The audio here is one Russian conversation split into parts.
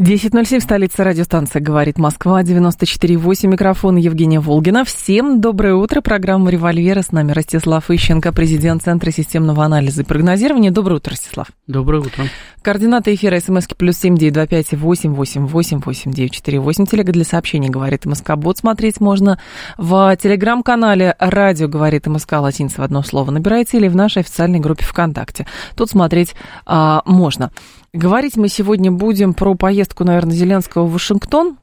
10.07, столица радиостанция «Говорит Москва», 94.8, микрофон Евгения Волгина. Всем доброе утро, программа «Револьвера». С нами Ростислав Ищенко, президент Центра системного анализа и прогнозирования. Доброе утро, Ростислав. Доброе утро. Координаты эфира смски плюс семь девять два пять восемь восемь восемь восемь девять четыре восемь. Телега для сообщений «Говорит МСК». Бот смотреть можно в телеграм-канале «Радио говорит МСК» латиница в одно слово набирайте или в нашей официальной группе ВКонтакте. Тут смотреть а, можно. Говорить мы сегодня будем про поездку, наверное, Зеленского в Вашингтон,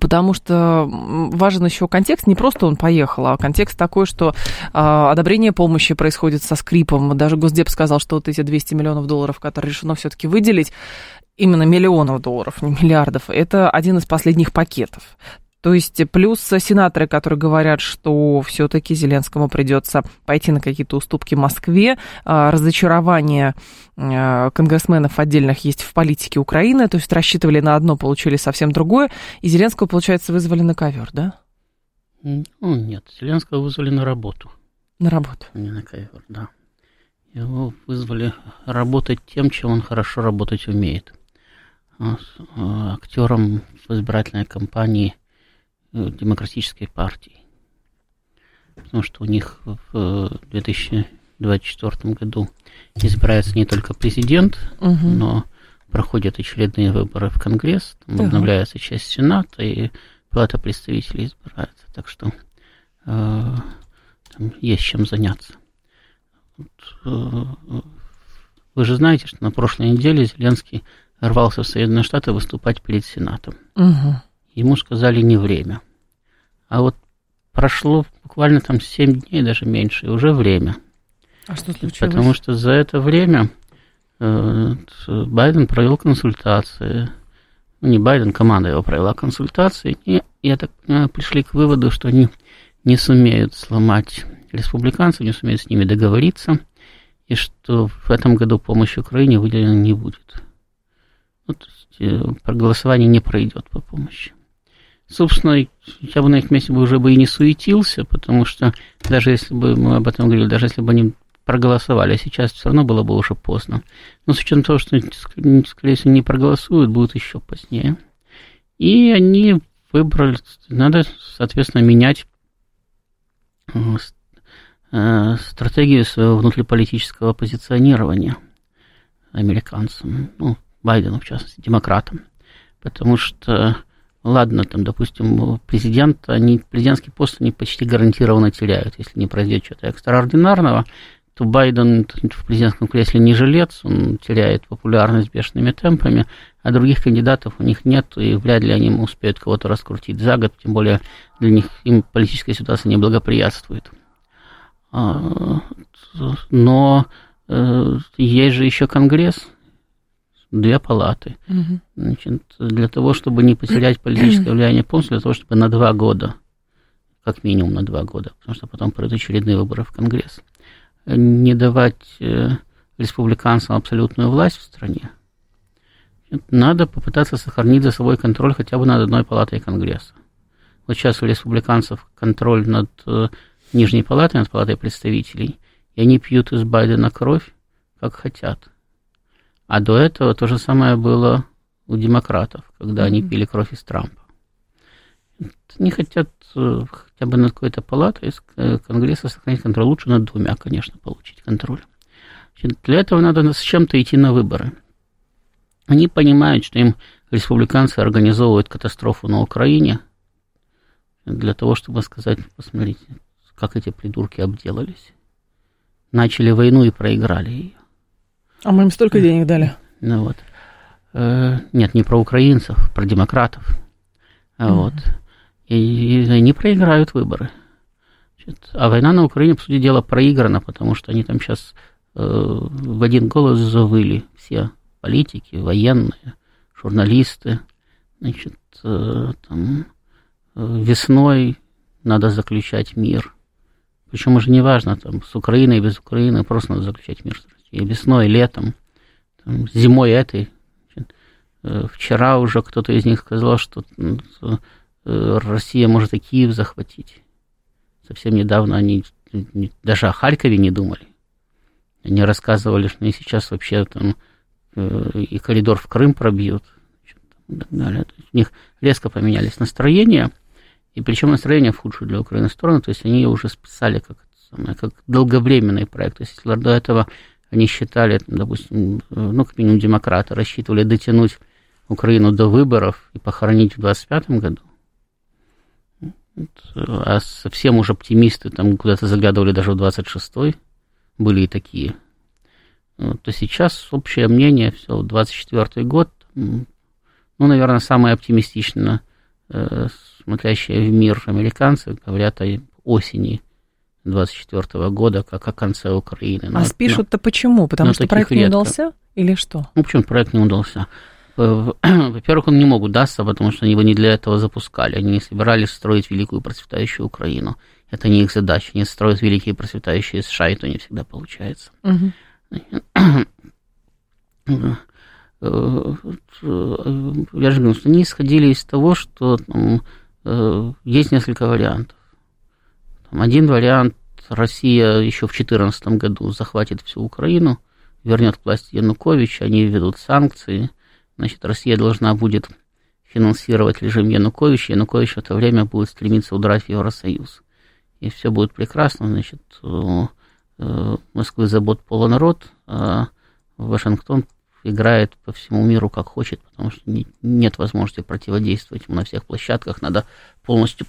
Потому что важен еще контекст, не просто он поехал, а контекст такой, что э, одобрение помощи происходит со скрипом. Даже Госдеп сказал, что вот эти 200 миллионов долларов, которые решено все-таки выделить, именно миллионов долларов, не миллиардов, это один из последних пакетов. То есть плюс сенаторы, которые говорят, что все-таки Зеленскому придется пойти на какие-то уступки Москве, а, разочарование а, конгрессменов отдельных есть в политике Украины, то есть рассчитывали на одно, получили совсем другое, и Зеленского, получается, вызвали на ковер, да? Ну, нет, Зеленского вызвали на работу. На работу. Не на ковер, да. Его вызвали работать тем, чем он хорошо работать умеет. Актером в избирательной кампании – демократической партии. Потому что у них в 2024 году избирается не только президент, угу. но проходят очередные выборы в Конгресс, там угу. обновляется часть Сената, и Палата представителей избирается. Так что э, там есть чем заняться. Вот, э, вы же знаете, что на прошлой неделе Зеленский рвался в Соединенные Штаты выступать перед Сенатом. Угу ему сказали не время. А вот прошло буквально там 7 дней, даже меньше, и уже время. А что случилось? Потому что за это время э, Байден провел консультации. Ну, не Байден, команда его провела консультации. И, я так понимаю, пришли к выводу, что они не сумеют сломать республиканцев, не сумеют с ними договориться, и что в этом году помощь Украине выделена не будет. Ну, то есть, э, проголосование не пройдет по помощи. Собственно, я бы на их месте бы уже бы и не суетился, потому что даже если бы мы об этом говорили, даже если бы они проголосовали, а сейчас все равно было бы уже поздно. Но с учетом того, что, скорее всего, не проголосуют, будет еще позднее. И они выбрали, надо, соответственно, менять э, э, стратегию своего внутриполитического позиционирования американцам, ну, Байдену, в частности, демократам. Потому что Ладно, там, допустим, президент, они, президентский пост они почти гарантированно теряют, если не произойдет что-то экстраординарного, то Байден в президентском кресле не жилец, он теряет популярность бешеными темпами, а других кандидатов у них нет, и вряд ли они успеют кого-то раскрутить за год, тем более для них им политическая ситуация не благоприятствует. А, но э, есть же еще Конгресс, две палаты. Угу. Значит, для того, чтобы не потерять политическое влияние полностью, для того, чтобы на два года, как минимум на два года, потому что потом пройдут очередные выборы в Конгресс, не давать э, республиканцам абсолютную власть в стране, надо попытаться сохранить за собой контроль хотя бы над одной палатой Конгресса. Вот сейчас у республиканцев контроль над э, нижней палатой, над палатой представителей, и они пьют из Байдена кровь, как хотят. А до этого то же самое было у демократов, когда они пили кровь из Трампа. Не хотят э, хотя бы над какой-то палатой из э, Конгресса сохранить контроль. Лучше над двумя, конечно, получить контроль. Значит, для этого надо с чем-то идти на выборы. Они понимают, что им республиканцы организовывают катастрофу на Украине для того, чтобы сказать, посмотрите, как эти придурки обделались. Начали войну и проиграли ее. А мы им столько денег дали. Ну вот. Э, нет, не про украинцев, про демократов. Mm-hmm. Вот. И, и они проиграют выборы. Значит, а война на Украине, по сути дела, проиграна, потому что они там сейчас э, в один голос завыли все политики, военные, журналисты. Значит, э, там, э, весной надо заключать мир Причем уже не важно, там, с Украиной, без Украины, просто надо заключать мир с Россией. Весной, летом, там, зимой этой. Э, вчера уже кто-то из них сказал, что э, Россия может и Киев захватить. Совсем недавно они даже о Харькове не думали. Они рассказывали, что они сейчас вообще там э, и коридор в Крым пробьют. И так далее. То есть у них резко поменялись настроения, и причем настроение в худшую для Украины сторону, то есть они уже списали как, самое, как долговременный проект. То есть если до этого они считали, допустим, ну, как минимум демократы, рассчитывали дотянуть Украину до выборов и похоронить в 25 году, а совсем уж оптимисты там куда-то заглядывали даже в 26-й, были и такие, то сейчас общее мнение, все, 24 год, ну, наверное, самое оптимистично э, смотрящие в мир американцы говорят о осени 24 года, как о конце Украины. А спишут-то почему? Потому что проект редко. не удался или что? Ну, почему проект не удался? Во-первых, он не мог удастся, потому что они его не для этого запускали. Они не собирались строить великую процветающую Украину. Это не их задача. Они строят великие процветающие США, и то не всегда получается. Угу. Я же говорю, что они исходили из того, что там, э, есть несколько вариантов. Один вариант Россия еще в 2014 году захватит всю Украину, вернет к власти Януковича, они введут санкции – Значит, Россия должна будет финансировать режим Януковича, Янукович в это время будет стремиться удрать в Евросоюз. И все будет прекрасно, значит, э, Москвы забот полонарод, а Вашингтон играет по всему миру как хочет, потому что нет возможности противодействовать ему на всех площадках, надо полностью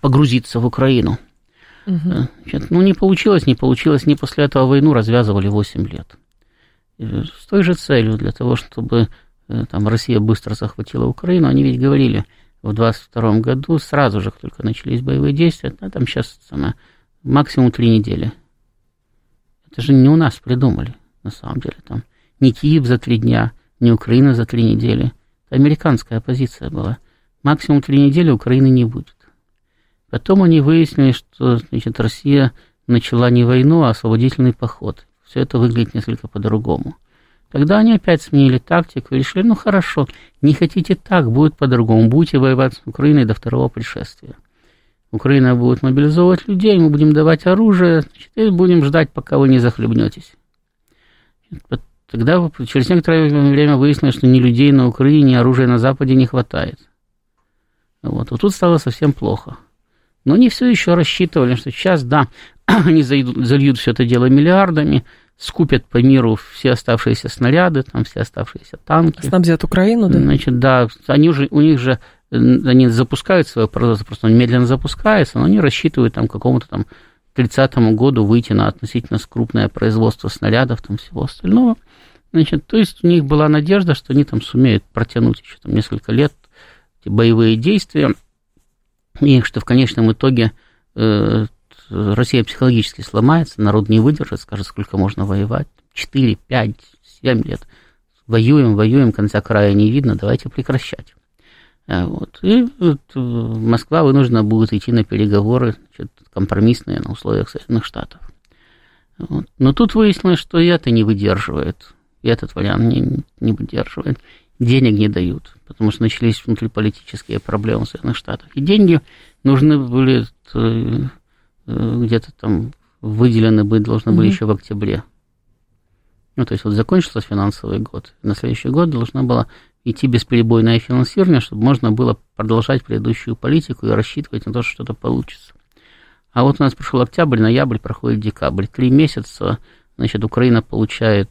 погрузиться в Украину. Угу. Значит, ну, не получилось, не получилось, не после этого войну развязывали 8 лет. С той же целью, для того, чтобы Э, там Россия быстро захватила Украину, они ведь говорили в 22 году, сразу же, как только начались боевые действия, а там сейчас самое, максимум три недели. Это же не у нас придумали, на самом деле. Там не Киев за три дня, не Украина за три недели. Это американская позиция была. Максимум три недели Украины не будет. Потом они выяснили, что значит, Россия начала не войну, а освободительный поход. Все это выглядит несколько по-другому. Тогда они опять сменили тактику и решили, ну хорошо, не хотите так, будет по-другому, будете воевать с Украиной до второго пришествия. Украина будет мобилизовывать людей, мы будем давать оружие, значит, и будем ждать, пока вы не захлебнетесь. Тогда через некоторое время выяснилось, что ни людей на Украине, ни оружия на Западе не хватает. Вот, вот тут стало совсем плохо. Но они все еще рассчитывали, что сейчас, да, они зальют, зальют все это дело миллиардами, скупят по миру все оставшиеся снаряды, там все оставшиеся танки. Снабдят Украину, да? Значит, да, они уже, у них же, они запускают свое производство, просто он медленно запускается, но они рассчитывают там какому-то там 30 году выйти на относительно крупное производство снарядов, там всего остального. Значит, то есть у них была надежда, что они там сумеют протянуть еще там несколько лет эти боевые действия, и что в конечном итоге э, Россия психологически сломается, народ не выдержит, скажет, сколько можно воевать. 4, 5, 7 лет. Воюем, воюем, конца края не видно, давайте прекращать. Э, вот. И вот, э, Москва вынуждена будет идти на переговоры значит, компромиссные на условиях Соединенных Штатов. Вот. Но тут выяснилось, что и это не выдерживает. И этот вариант не, не выдерживает. Денег не дают, потому что начались внутриполитические проблемы в Соединенных Штатах. И деньги нужны были э, Э, где-то там выделены быть должны были mm-hmm. еще в октябре. Ну, то есть вот закончился финансовый год. На следующий год должна была идти бесперебойное финансирование, чтобы можно было продолжать предыдущую политику и рассчитывать на то, что что-то получится. А вот у нас пришел октябрь, ноябрь, проходит декабрь. Три месяца, значит, Украина получает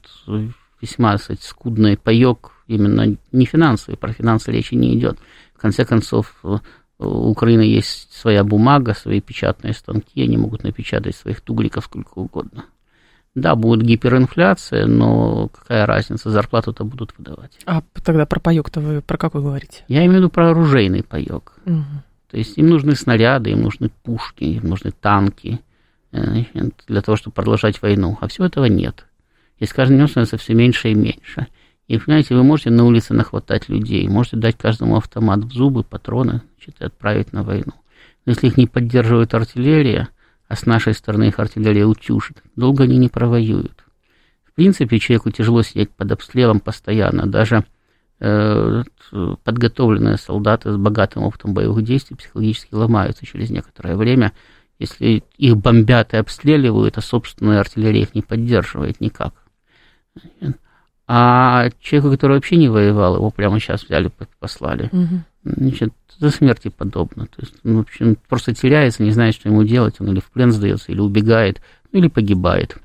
весьма, кстати, скудный паек, именно не финансовый, про финансы речи не идет. В конце концов, у Украины есть своя бумага, свои печатные станки, они могут напечатать своих тугриков сколько угодно. Да, будет гиперинфляция, но какая разница, зарплату-то будут выдавать. А тогда про паёк-то вы про какой говорите? Я имею в виду про оружейный паёк. Угу. То есть им нужны снаряды, им нужны пушки, им нужны танки э, для того, чтобы продолжать войну. А всего этого нет. И с каждым днем становится все меньше и меньше. И, понимаете, вы можете на улице нахватать людей, можете дать каждому автомат в зубы, патроны, значит, и отправить на войну. Но если их не поддерживает артиллерия, а с нашей стороны их артиллерия утюжит, долго они не провоюют. В принципе, человеку тяжело сидеть под обстрелом постоянно, даже э, подготовленные солдаты с богатым опытом боевых действий психологически ломаются через некоторое время, если их бомбят и обстреливают, а собственная артиллерия их не поддерживает никак. А человеку, который вообще не воевал, его прямо сейчас взяли, послали. Угу. Значит, до смерти подобно. То есть, ну, в общем, просто теряется, не знает, что ему делать, он или в плен сдается, или убегает, ну, или погибает.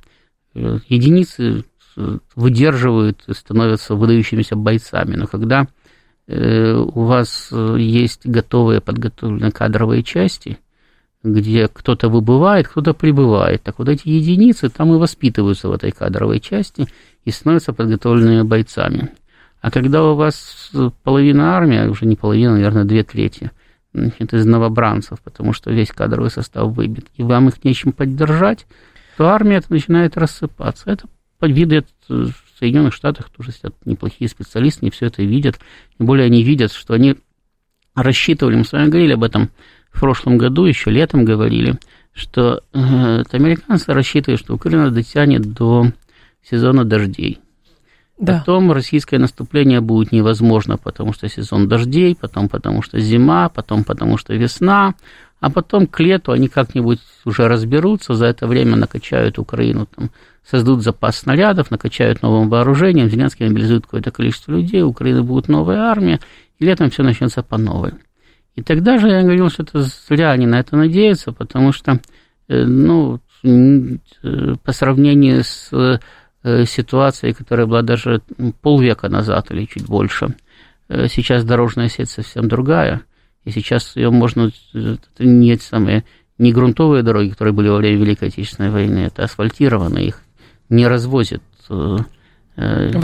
Э, единицы э, выдерживают и становятся выдающимися бойцами, но когда э, у вас есть готовые подготовленные кадровые части, где кто-то выбывает, кто-то прибывает. Так вот эти единицы там и воспитываются в этой кадровой части и становятся подготовленными бойцами. А когда у вас половина армии, уже не половина, наверное, две трети, значит, из новобранцев, потому что весь кадровый состав выбит, и вам их нечем поддержать, то армия начинает рассыпаться. Это видят в Соединенных Штатах тоже сидят неплохие специалисты, они все это видят. Тем более они видят, что они рассчитывали, мы с вами говорили об этом в прошлом году, еще летом говорили, что э, американцы рассчитывают, что Украина дотянет до сезона дождей. Да. Потом российское наступление будет невозможно, потому что сезон дождей, потом потому что зима, потом потому что весна, а потом к лету они как-нибудь уже разберутся, за это время накачают Украину, там, создадут запас снарядов, накачают новым вооружением, Зеленский мобилизует какое-то количество людей, у Украины будет новая армия, и летом все начнется по новой. И тогда же я говорил, что это зря они на это надеются, потому что, э, ну, э, по сравнению с э, ситуацией, которая была даже полвека назад или чуть больше, сейчас дорожная сеть совсем другая, и сейчас ее можно, это не самые, не грунтовые дороги, которые были во время Великой Отечественной войны, это асфальтированные, их не развозят в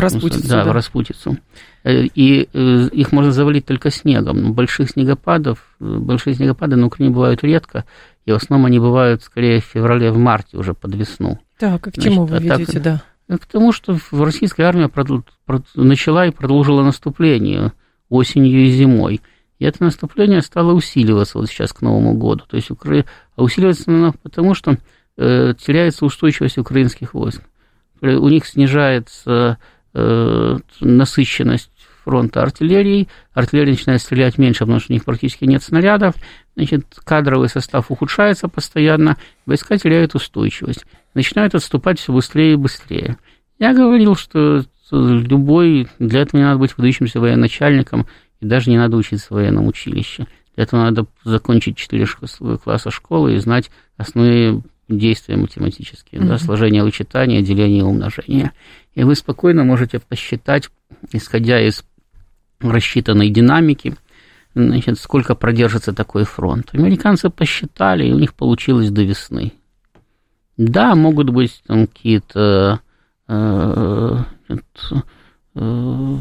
распутицу. Да, да, в распутицу. Э, и э, их можно завалить только снегом. Больших снегопадов, э, большие снегопады на Украине бывают редко, и в основном они бывают скорее в феврале, в марте, уже под весну. Так, а к чему Значит, вы а ведете, так, да? К тому, что российская армия начала и продолжила наступление осенью и зимой. И это наступление стало усиливаться вот сейчас к Новому году. То есть Укра... а усиливается оно потому, что э, теряется устойчивость украинских войск. У них снижается э, насыщенность фронта артиллерии, артиллерия начинает стрелять меньше, потому что у них практически нет снарядов, значит, кадровый состав ухудшается постоянно, войска теряют устойчивость, начинают отступать все быстрее и быстрее. Я говорил, что любой, для этого не надо быть выдающимся военачальником, и даже не надо учиться в военном училище. Для этого надо закончить 4 класса школы и знать основные действия математические, mm-hmm. да, сложение, вычитание, деление и умножение. И вы спокойно можете посчитать, исходя из рассчитанной динамики, значит, сколько продержится такой фронт. Американцы посчитали, и у них получилось до весны. Да, могут быть там какие-то э, э, э,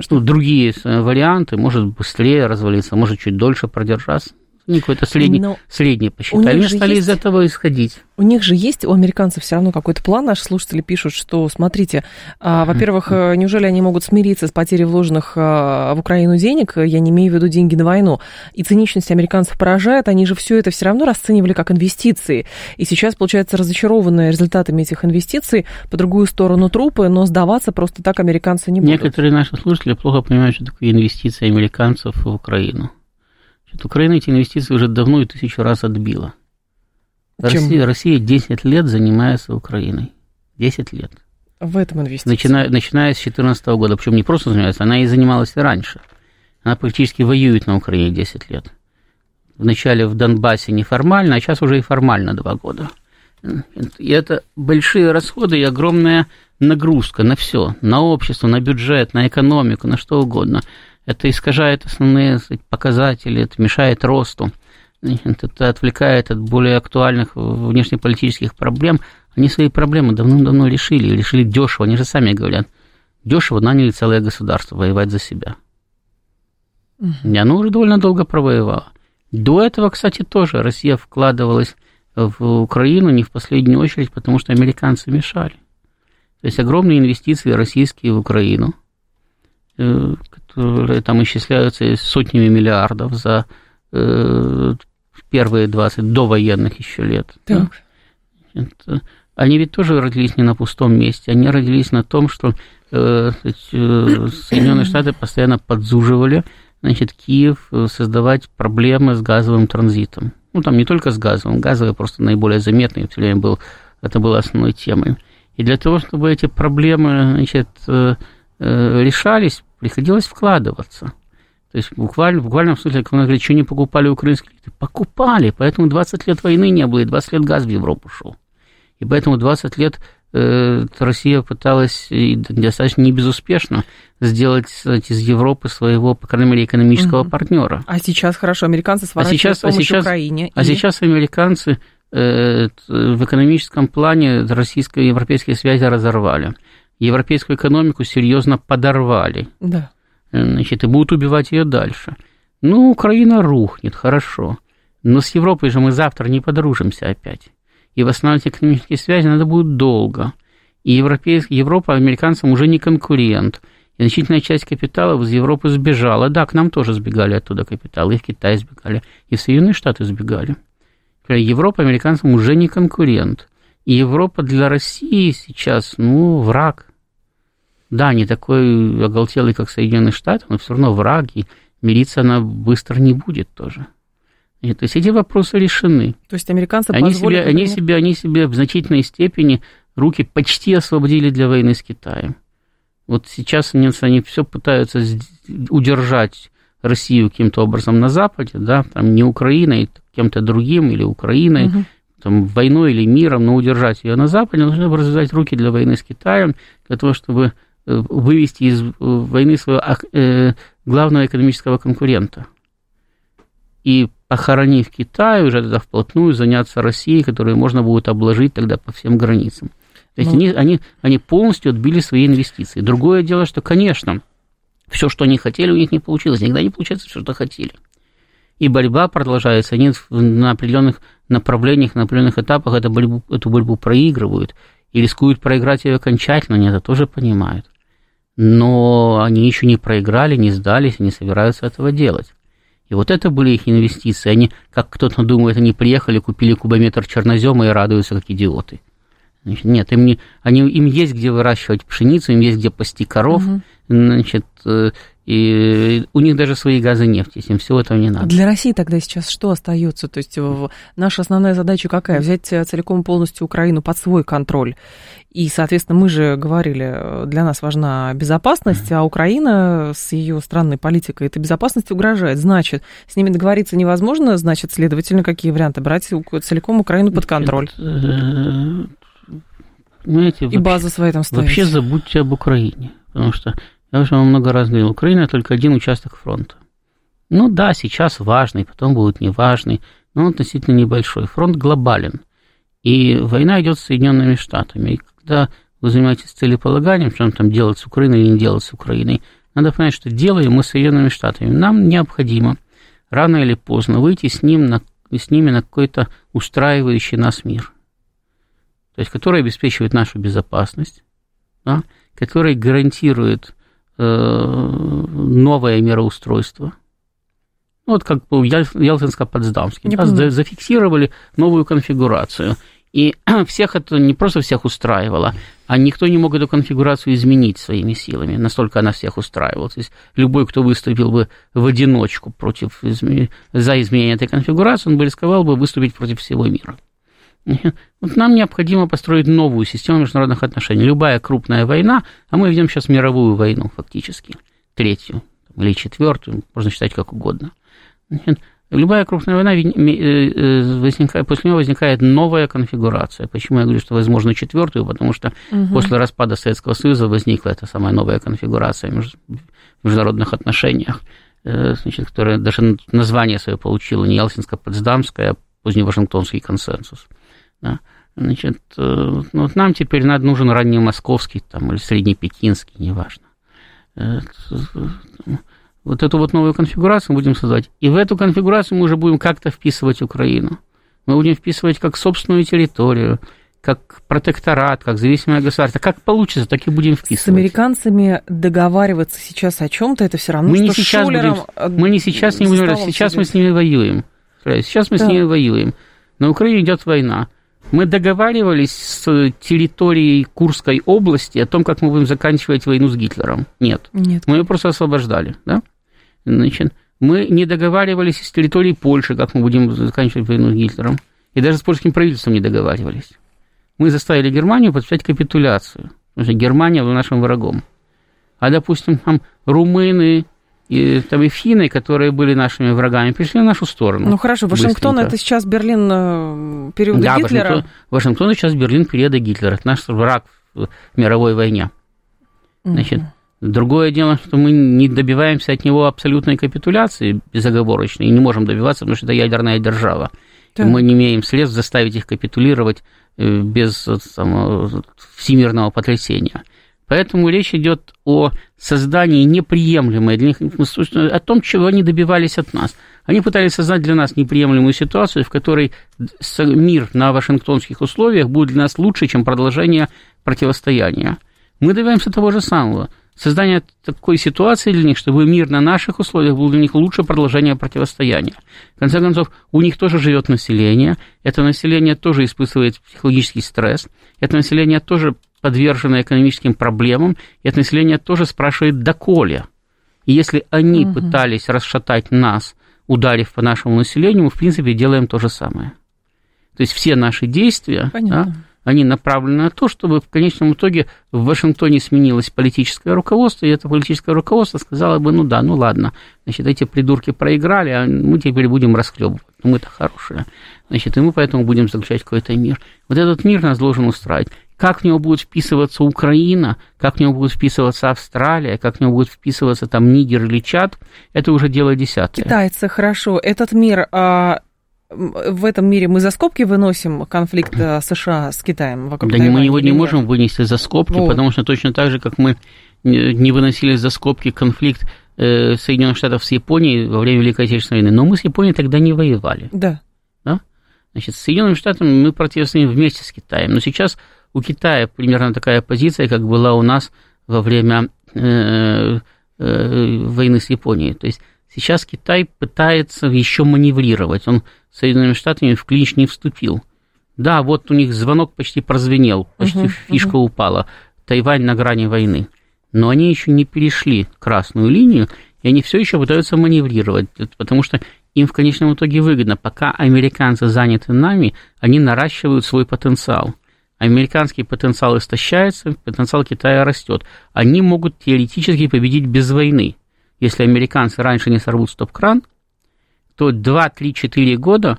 что другие варианты, может быстрее развалиться, может чуть дольше продержаться. Ну, какой-то средний, Но средний посчитали. Они стали есть... из этого исходить. У них же есть, у американцев все равно какой-то план. Наши слушатели пишут, что, смотрите, а, во-первых, э, неужели они могут смириться с потерей вложенных а, в Украину денег? Я не имею в виду деньги на войну. И циничность американцев поражает. Они же все это все равно расценивали как инвестиции. И сейчас, получается, разочарованные результатами этих инвестиций по другую сторону трупы, но сдаваться просто так американцы не будут. Некоторые наши слушатели плохо понимают, что такое инвестиции американцев в Украину. Значит, Украина эти инвестиции уже давно и тысячу раз отбила. Россия, Россия 10 лет занимается Украиной. 10 лет. В этом инвестиции. Начиная, начиная с 2014 года. Причем не просто занимается, она и занималась и раньше. Она практически воюет на Украине 10 лет. Вначале в Донбассе неформально, а сейчас уже и формально 2 года. И это большие расходы и огромная нагрузка на все, на общество, на бюджет, на экономику, на что угодно это искажает основные показатели, это мешает росту, это отвлекает от более актуальных внешнеполитических проблем. Они свои проблемы давно-давно решили, решили дешево, они же сами говорят, дешево наняли целое государство воевать за себя. И оно уже довольно долго провоевало. До этого, кстати, тоже Россия вкладывалась в Украину не в последнюю очередь, потому что американцы мешали. То есть огромные инвестиции российские в Украину – которые там исчисляются сотнями миллиардов за э, первые 20 довоенных еще лет. Так. Это, они ведь тоже родились не на пустом месте, они родились на том, что э, э, Соединенные Штаты постоянно подзуживали значит, Киев э, создавать проблемы с газовым транзитом. Ну, там не только с газовым, газовый просто наиболее заметный, все время был, это было основной темой. И для того, чтобы эти проблемы значит, э, э, решались, приходилось вкладываться. То есть буквально, в буквальном смысле, как он говорит, что не покупали украинские лифты? Покупали, поэтому 20 лет войны не было, и 20 лет газ в Европу шел. И поэтому 20 лет э, Россия пыталась и достаточно не безуспешно сделать кстати, из Европы своего, по крайней мере, экономического угу. партнера. А сейчас хорошо, американцы сворачивают а сейчас, помощь а сейчас, Украине. А и... сейчас американцы э, в экономическом плане российско-европейские связи разорвали. Европейскую экономику серьезно подорвали. Да. Э, значит, и будут убивать ее дальше. Ну, Украина рухнет, хорошо. Но с Европой же мы завтра не подружимся опять и восстанавливать экономические связи надо будет долго. И Европа американцам уже не конкурент. И значительная часть капиталов из Европы сбежала. Да, к нам тоже сбегали оттуда капиталы, и в Китай сбегали, и в Соединенные Штаты сбегали. Европа американцам уже не конкурент. И Европа для России сейчас, ну, враг. Да, не такой оголтелый, как Соединенные Штаты, но все равно враг, и мириться она быстро не будет тоже. И, то есть эти вопросы решены. То есть американцы они себе, они себе, они себе в значительной степени руки почти освободили для войны с Китаем. Вот сейчас немцы, они все пытаются удержать Россию каким-то образом на Западе, да, там не Украиной, кем-то другим или Украиной, угу. Там, войной или миром, но удержать ее на Западе, нужно развязать руки для войны с Китаем, для того, чтобы э, вывести из э, войны своего э, главного экономического конкурента. И похоронив Китай, уже тогда вплотную заняться Россией, которую можно будет обложить тогда по всем границам. То есть ну... они, они, они полностью отбили свои инвестиции. Другое дело, что, конечно, все, что они хотели, у них не получилось. Никогда не получается все, что хотели. И борьба продолжается. Они на определенных направлениях, на определенных этапах эту борьбу, эту борьбу проигрывают и рискуют проиграть ее окончательно. Они это тоже понимают. Но они еще не проиграли, не сдались и не собираются этого делать. И вот это были их инвестиции. Они, как кто-то думает, они приехали, купили кубометр чернозема и радуются, как идиоты. Значит, нет, им, не, они, им есть где выращивать пшеницу, им есть где пасти коров, угу. значит, э, и у них даже свои газы нефти, им всего этого не надо. Для России тогда сейчас что остается? То есть наша основная задача какая? Взять э, целиком полностью Украину под свой контроль. И, соответственно, мы же говорили, для нас важна безопасность, а Украина с ее странной политикой этой безопасности угрожает. Значит, с ними договориться невозможно, значит, следовательно, какие варианты? Брать целиком Украину под контроль. Э, понимаете, и базу свои там ставить. Вообще забудьте об Украине, потому что я уже много раз говорил, Украина только один участок фронта. Ну да, сейчас важный, потом будет неважный, но он относительно небольшой. Фронт глобален. И война идет с Соединенными Штатами. И когда вы занимаетесь целеполаганием, что там делать с Украиной или не делать с Украиной, надо понять, что делаем мы с Соединенными Штатами. Нам необходимо рано или поздно выйти с, ним на, с ними на какой-то устраивающий нас мир. То есть, который обеспечивает нашу безопасность, да, который гарантирует новое мироустройство. Ну, вот как был Ялтинско-Потсдамский. Да, зафиксировали новую конфигурацию. И всех это не просто всех устраивало, а никто не мог эту конфигурацию изменить своими силами. Настолько она всех устраивала. То есть любой, кто выступил бы в одиночку против, за изменение этой конфигурации, он бы рисковал бы выступить против всего мира. Вот нам необходимо построить новую систему международных отношений. Любая крупная война, а мы ведем сейчас мировую войну фактически, третью или четвертую, можно считать как угодно. Любая крупная война, э, э, возникает, после нее возникает новая конфигурация. Почему я говорю, что возможно четвертую? Потому что угу. после распада Советского Союза возникла эта самая новая конфигурация в международных отношениях, э, значит, которая даже название свое получила не Ялтинско-Потсдамская, а поздневашингтонский консенсус. Да? Значит, э, ну, вот нам теперь надо, нужен ранний московский там, или среднепекинский, неважно. Э, вот эту вот новую конфигурацию мы будем создавать. И в эту конфигурацию мы уже будем как-то вписывать Украину. Мы будем вписывать как собственную территорию, как протекторат, как зависимое государство. Как получится, так и будем вписывать. С американцами договариваться сейчас о чем-то, это все равно, мы не сейчас Шулером будем, Мы не сейчас не будем, сейчас мы с ними воюем. сейчас мы да. с ней воюем. На Украине идет война. Мы договаривались с территорией Курской области о том, как мы будем заканчивать войну с Гитлером. Нет. Нет. Мы ее просто освобождали. Да? Значит, мы не договаривались с территорией Польши, как мы будем заканчивать войну с Гитлером. И даже с польским правительством не договаривались. Мы заставили Германию подписать капитуляцию. Потому что Германия была нашим врагом. А, допустим, там румыны, и, там, и финны, которые были нашими врагами, пришли на нашу сторону. Ну хорошо, Вашингтон это сейчас Берлин э, периода да, Гитлера? Вашингтон, Вашингтон сейчас Берлин периода Гитлера. Это наш враг в мировой войне. Значит, угу. Другое дело, что мы не добиваемся от него абсолютной капитуляции безоговорочной, и не можем добиваться, потому что это ядерная держава. Да. И мы не имеем средств заставить их капитулировать э, без там, всемирного потрясения. Поэтому речь идет о создании неприемлемой для них, о том, чего они добивались от нас. Они пытались создать для нас неприемлемую ситуацию, в которой мир на вашингтонских условиях будет для нас лучше, чем продолжение противостояния. Мы добиваемся того же самого. Создание такой ситуации для них, чтобы мир на наших условиях был для них лучше продолжения противостояния. В конце концов, у них тоже живет население, это население тоже испытывает психологический стресс, это население тоже подвержено экономическим проблемам, и это население тоже спрашивает «доколе?». И если они угу. пытались расшатать нас, ударив по нашему населению, мы, в принципе, делаем то же самое. То есть все наши действия, да, они направлены на то, чтобы в конечном итоге в Вашингтоне сменилось политическое руководство, и это политическое руководство сказало бы, ну да, ну ладно, значит, эти придурки проиграли, а мы теперь будем расхлебывать, ну мы-то хорошие, значит, и мы поэтому будем заключать какой-то мир. Вот этот мир нас должен устраивать. Как в него будет вписываться Украина, как в него будет вписываться Австралия, как в него будет вписываться там Нигер или Чад, это уже дело десятое. Китайцы, хорошо. Этот мир а, в этом мире мы за скобки выносим конфликт э, США с Китаем вокруг Да мы его не нет? можем вынести за скобки, вот. потому что точно так же, как мы не выносили за скобки конфликт э, Соединенных Штатов с Японией во время Великой Отечественной войны, но мы с Японией тогда не воевали. Да. да? Значит, с Соединенными Штатами мы противостоим вместе с Китаем, но сейчас у Китая примерно такая позиция, как была у нас во время э, э, войны с Японией. То есть сейчас Китай пытается еще маневрировать. Он с Соединенными Штатами в клинч не вступил. Да, вот у них звонок почти прозвенел, почти uh-huh, фишка uh-huh. упала. Тайвань на грани войны. Но они еще не перешли красную линию, и они все еще пытаются маневрировать, потому что им в конечном итоге выгодно. Пока американцы заняты нами, они наращивают свой потенциал. Американский потенциал истощается, потенциал Китая растет. Они могут теоретически победить без войны. Если американцы раньше не сорвут стоп-кран, то 2-3-4 года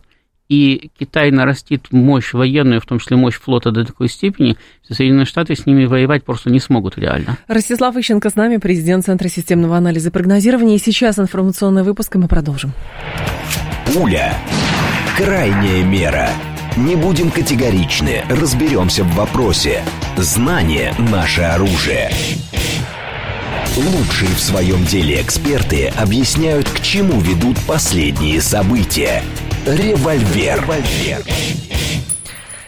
и Китай нарастит мощь военную, в том числе мощь флота до такой степени, что Соединенные Штаты с ними воевать просто не смогут реально. Ростислав Ищенко с нами, президент Центра системного анализа и прогнозирования. И сейчас информационный выпуск, и мы продолжим. Пуля. Крайняя мера. Не будем категоричны, разберемся в вопросе. Знание – наше оружие. Лучшие в своем деле эксперты объясняют, к чему ведут последние события. Револьвер. Револьвер.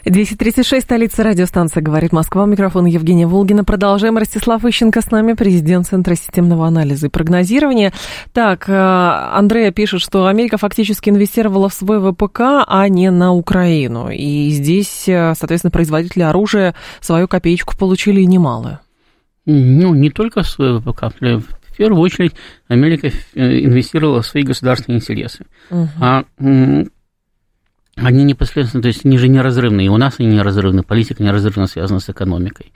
10.36, столица радиостанция «Говорит Москва». Микрофон Евгения Волгина. Продолжаем. Ростислав Ищенко с нами, президент Центра системного анализа и прогнозирования. Так, э, Андрея пишет, что Америка фактически инвестировала в свой ВПК, а не на Украину. И здесь, э, соответственно, производители оружия свою копеечку получили немалую. Ну, не только в свой ВПК. В первую очередь Америка э, инвестировала в свои государственные интересы. Угу. А они непосредственно, то есть они же неразрывны, и у нас они неразрывны, политика неразрывно связана с экономикой.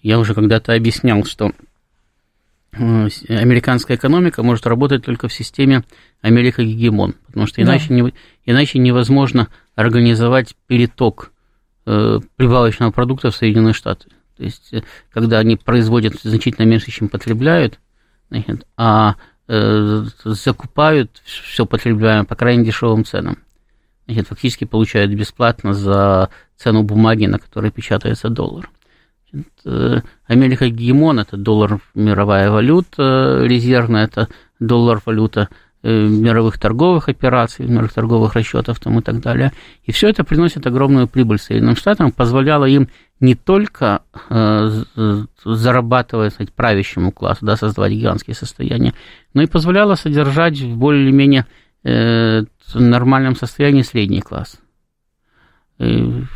Я уже когда-то объяснял, что э, американская экономика может работать только в системе Америка-гегемон, потому что иначе, да. не, иначе невозможно организовать переток э, прибавочного продукта в Соединенные Штаты. То есть, э, когда они производят значительно меньше, чем потребляют, значит, а э, закупают все потребляемое по крайне дешевым ценам значит, фактически получают бесплатно за цену бумаги, на которой печатается доллар. Э, Америка гегемон – это доллар мировая валюта, резервная – это доллар валюта э, мировых торговых операций, мировых торговых расчетов там, и так далее. И все это приносит огромную прибыль Соединенным Штатам, позволяло им не только э, зарабатывать сказать, правящему классу, да, создавать гигантские состояния, но и позволяло содержать более-менее в нормальном состоянии средний класс. Этим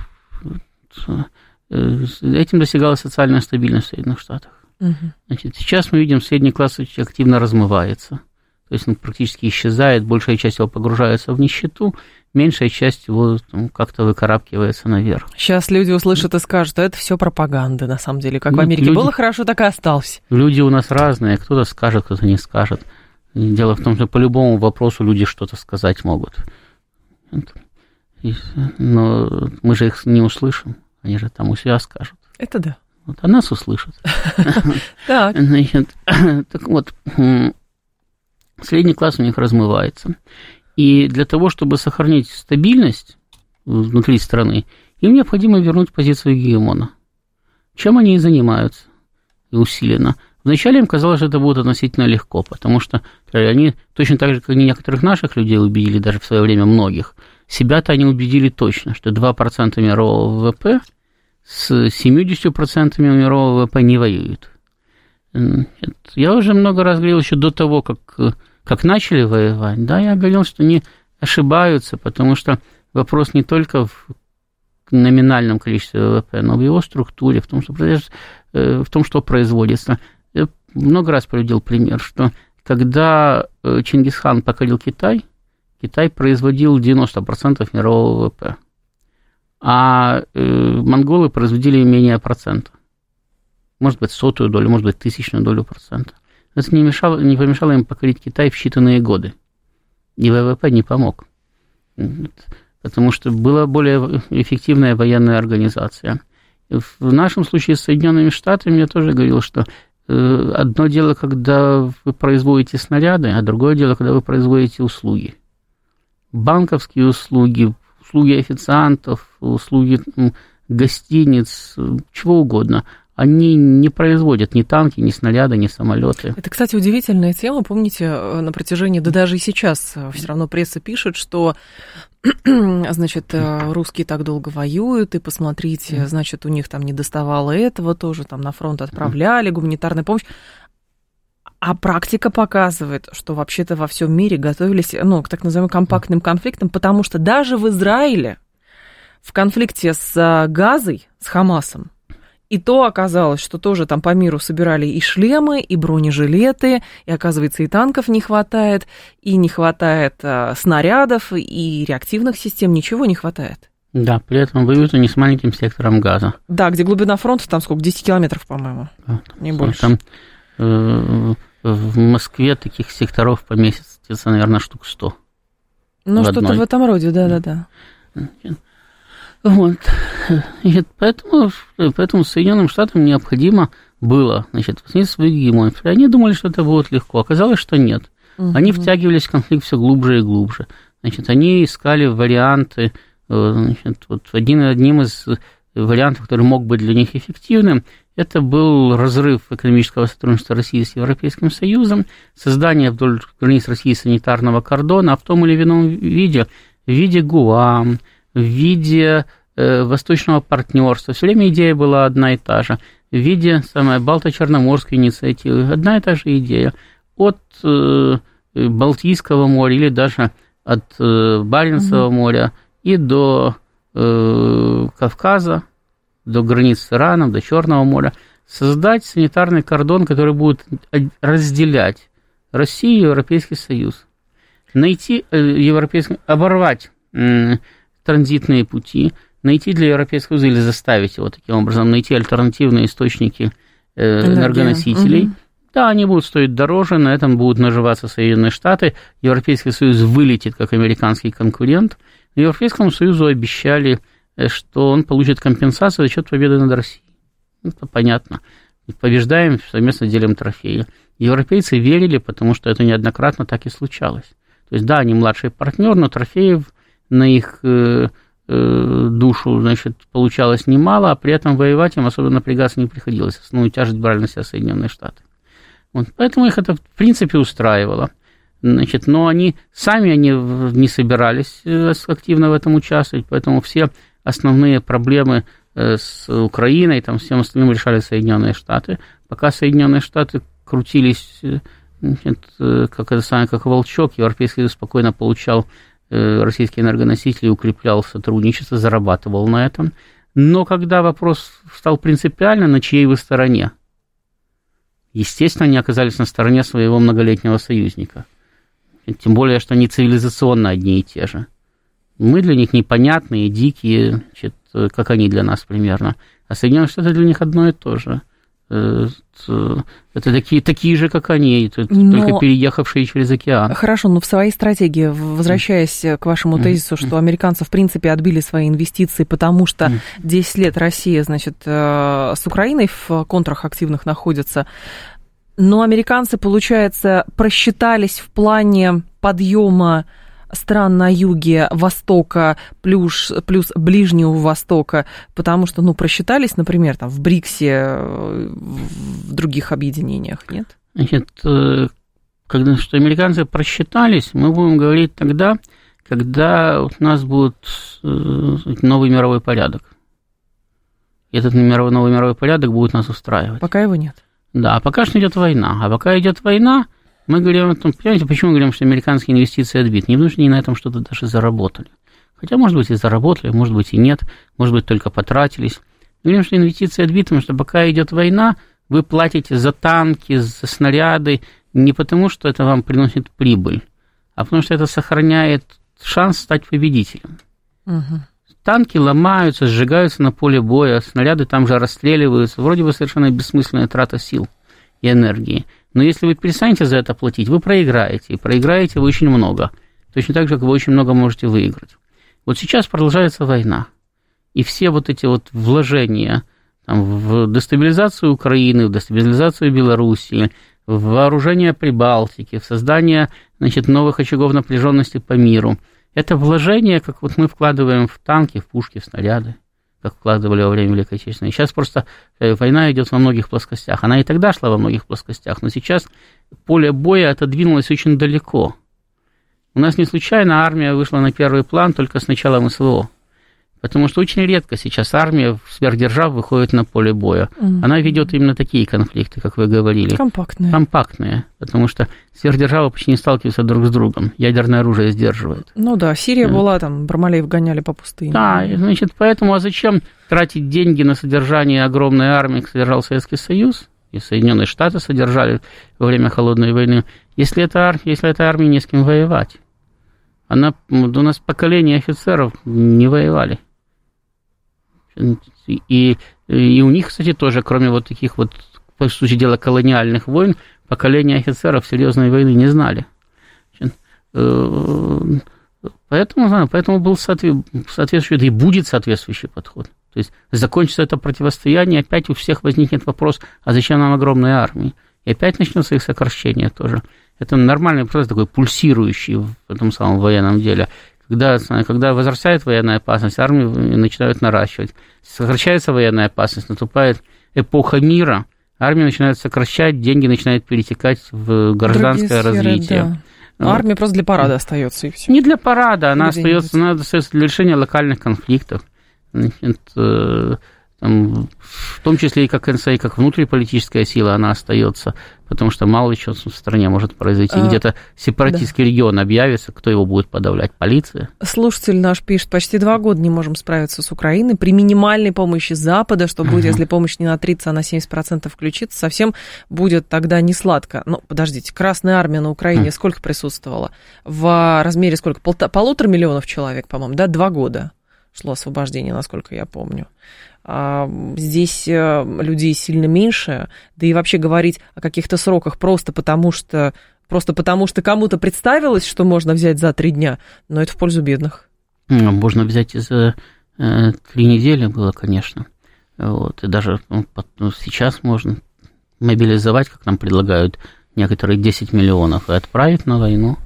достигалась социальная стабильность в Соединенных Штатах. Угу. Значит, сейчас мы видим, средний класс очень активно размывается. То есть он практически исчезает, большая часть его погружается в нищету, меньшая часть его ну, как-то выкарабкивается наверх. Сейчас люди услышат и скажут, это все пропаганда, на самом деле. Как ну, в Америке люди, было хорошо, так и осталось. Люди у нас разные, кто-то скажет, кто-то не скажет. Дело в том, что по любому вопросу люди что-то сказать могут. Но мы же их не услышим, они же там у себя скажут. Это да. Вот, а нас услышат. Так. Вот, средний класс у них размывается. И для того, чтобы сохранить стабильность внутри страны, им необходимо вернуть позицию гегемона. Чем они и занимаются усиленно. Вначале им казалось, что это будет относительно легко, потому что они, точно так же, как и некоторых наших людей убедили, даже в свое время многих, себя-то они убедили точно, что 2% мирового ВВП с 70% мирового ВВП не воюют. Я уже много раз говорил еще до того, как как начали воевать, да, я говорил, что они ошибаются, потому что вопрос не только в номинальном количестве ВВП, но в его структуре, в том, что, э, в том, что производится. Много раз приводил пример, что когда э, Чингисхан покорил Китай, Китай производил 90% мирового ВВП, а э, монголы производили менее процента. Может быть, сотую долю, может быть, тысячную долю процента. Это не, мешало, не помешало им покорить Китай в считанные годы. И ВВП не помог. Потому что была более эффективная военная организация. В нашем случае с Соединенными Штатами я тоже говорил, что одно дело, когда вы производите снаряды, а другое дело, когда вы производите услуги. Банковские услуги, услуги официантов, услуги гостиниц, чего угодно – они не производят ни танки, ни снаряды, ни самолеты. Это, кстати, удивительная тема. Помните, э, на протяжении, да даже и сейчас э, все равно пресса пишет, что значит, э, русские так долго воюют, и посмотрите, значит, у них там не доставало этого, тоже там на фронт отправляли, гуманитарная помощь. А практика показывает, что вообще-то во всем мире готовились ну, к так называемым компактным конфликтам, потому что даже в Израиле в конфликте с Газой, с Хамасом, и то оказалось, что тоже там по миру собирали и шлемы, и бронежилеты, и, оказывается, и танков не хватает, и не хватает а, снарядов, и реактивных систем, ничего не хватает. Да, при этом воюют они с маленьким сектором газа. Да, где глубина фронта, там сколько, 10 километров, по-моему, да, не больше. Там э, в Москве таких секторов поместится, наверное, штук 100. Ну, что-то в этом роде, да-да-да. Вот. Значит, поэтому, поэтому Соединенным Штатам необходимо было значит, восстановить свою гегемонию. Они думали, что это будет легко. Оказалось, что нет. Угу. Они втягивались в конфликт все глубже и глубже. Значит, они искали варианты. Э, значит, вот один, одним из вариантов, который мог быть для них эффективным, это был разрыв экономического сотрудничества России с Европейским Союзом, создание вдоль границ России санитарного кордона, а в том или ином виде, в виде ГУАМ, в виде э, восточного партнерства. Все время идея была одна и та же. В виде самой Балто-Черноморской инициативы. Одна и та же идея. От э, Балтийского моря или даже от э, Баренцевого угу. моря и до э, Кавказа, до границ с Ираном, до Черного моря, создать санитарный кордон, который будет разделять Россию и Европейский Союз. Найти э, европейский, оборвать транзитные пути, найти для Европейского Союза или заставить его таким образом найти альтернативные источники э, энергоносителей. Угу. Да, они будут стоить дороже, на этом будут наживаться Соединенные Штаты, Европейский Союз вылетит как американский конкурент. Европейскому Союзу обещали, э, что он получит компенсацию за счет победы над Россией. Это понятно. Побеждаем, совместно делим трофеи. Европейцы верили, потому что это неоднократно так и случалось. То есть, да, они младший партнер, но трофеев на их э, э, душу, значит, получалось немало, а при этом воевать им особо напрягаться не приходилось. Основную тяжесть брали на себя Соединенные Штаты. Вот, поэтому их это, в принципе, устраивало. Значит, но они сами они не собирались э, активно в этом участвовать, поэтому все основные проблемы с Украиной, там всем остальным решали Соединенные Штаты. Пока Соединенные Штаты крутились значит, как это самое, как волчок, Европейский Союз спокойно получал российские энергоносители, укреплял сотрудничество, зарабатывал на этом. Но когда вопрос стал принципиально, на чьей вы стороне, естественно, они оказались на стороне своего многолетнего союзника. Тем более, что они цивилизационно одни и те же. Мы для них непонятные, дикие, значит, как они для нас примерно. А Соединенные Штаты для них одно и то же. Э, это такие, такие же, как они, но... только переехавшие через океан. Хорошо, но в своей стратегии, возвращаясь к вашему тезису, что американцы, в принципе, отбили свои инвестиции, потому что 10 лет Россия, значит, э, с Украиной в контрах активных находится, но американцы, получается, просчитались в плане подъема стран на юге Востока плюс, плюс Ближнего Востока, потому что, ну, просчитались, например, там, в БРИКСе, в других объединениях, нет? Значит, э, когда что американцы просчитались, мы будем говорить тогда, когда у нас будет э, новый мировой порядок. И этот мировой, новый мировой порядок будет нас устраивать. Пока его нет. Да, а пока что идет война. А пока идет война, мы говорим о том, понимаете, почему мы говорим, что американские инвестиции отбит? Не потому что они на этом что-то даже заработали. Хотя, может быть, и заработали, может быть, и нет, может быть, только потратились. Мы говорим, что инвестиции отбиты, потому что пока идет война, вы платите за танки, за снаряды не потому, что это вам приносит прибыль, а потому что это сохраняет шанс стать победителем. Угу. Танки ломаются, сжигаются на поле боя, снаряды там же расстреливаются. Вроде бы совершенно бессмысленная трата сил и энергии. Но если вы перестанете за это платить, вы проиграете. И проиграете вы очень много. Точно так же, как вы очень много можете выиграть. Вот сейчас продолжается война. И все вот эти вот вложения там, в дестабилизацию Украины, в дестабилизацию Белоруссии, в вооружение Прибалтики, в создание значит, новых очагов напряженности по миру, это вложение, как вот мы вкладываем в танки, в пушки, в снаряды как вкладывали во время Великой Отечественной. Сейчас просто э, война идет во многих плоскостях. Она и тогда шла во многих плоскостях, но сейчас поле боя отодвинулось очень далеко. У нас не случайно армия вышла на первый план только с начала СВО. Потому что очень редко сейчас армия сверхдержав выходит на поле боя. Угу. Она ведет именно такие конфликты, как вы говорили. Компактные. Компактные. Потому что сверхдержавы почти не сталкиваются друг с другом. Ядерное оружие сдерживает. Ну да, Сирия да. была там, Бармалеев гоняли по пустыне. Да, значит, поэтому а зачем тратить деньги на содержание огромной армии, как содержал Советский Союз? И Соединенные Штаты содержали во время Холодной войны. Если это, если это армия не с кем воевать. Она, у нас поколение офицеров не воевали. И, и у них, кстати, тоже, кроме вот таких вот, по сути дела, колониальных войн, поколения офицеров серьезной войны не знали. Э, поэтому, поэтому был соответствующий, и будет соответствующий подход. То есть закончится это противостояние, опять у всех возникнет вопрос, а зачем нам огромная армия? И опять начнется их сокращение тоже. Это нормальный процесс такой пульсирующий в этом самом военном деле. Когда, когда возрастает военная опасность, армии начинают наращивать. Сокращается военная опасность, наступает эпоха мира, армия начинает сокращать, деньги начинают перетекать в гражданское сферы, развитие. Да. Вот. Армия просто для парада остается и все. Не для парада, она остается, она остается для решения локальных конфликтов. Значит, э, там, в том числе и как НСА, как внутриполитическая сила она остается, потому что мало ли что в стране может произойти. А, Где-то сепаратистский да. регион объявится, кто его будет подавлять? Полиция? Слушатель наш пишет, почти два года не можем справиться с Украиной при минимальной помощи Запада, что будет, если помощь не на 30, а на 70% включится, совсем будет тогда не сладко. Ну, подождите, Красная Армия на Украине сколько присутствовала? В размере сколько? Полтора миллионов человек, по-моему, да? Два года шло освобождение, насколько я помню. А, здесь э, людей сильно меньше, да и вообще говорить о каких-то сроках просто потому, что просто потому, что кому-то представилось, что можно взять за три дня, но это в пользу бедных. Ну, можно взять и за э, три недели было, конечно. Вот, и даже ну, ну, сейчас можно мобилизовать, как нам предлагают, некоторые 10 миллионов и отправить на войну.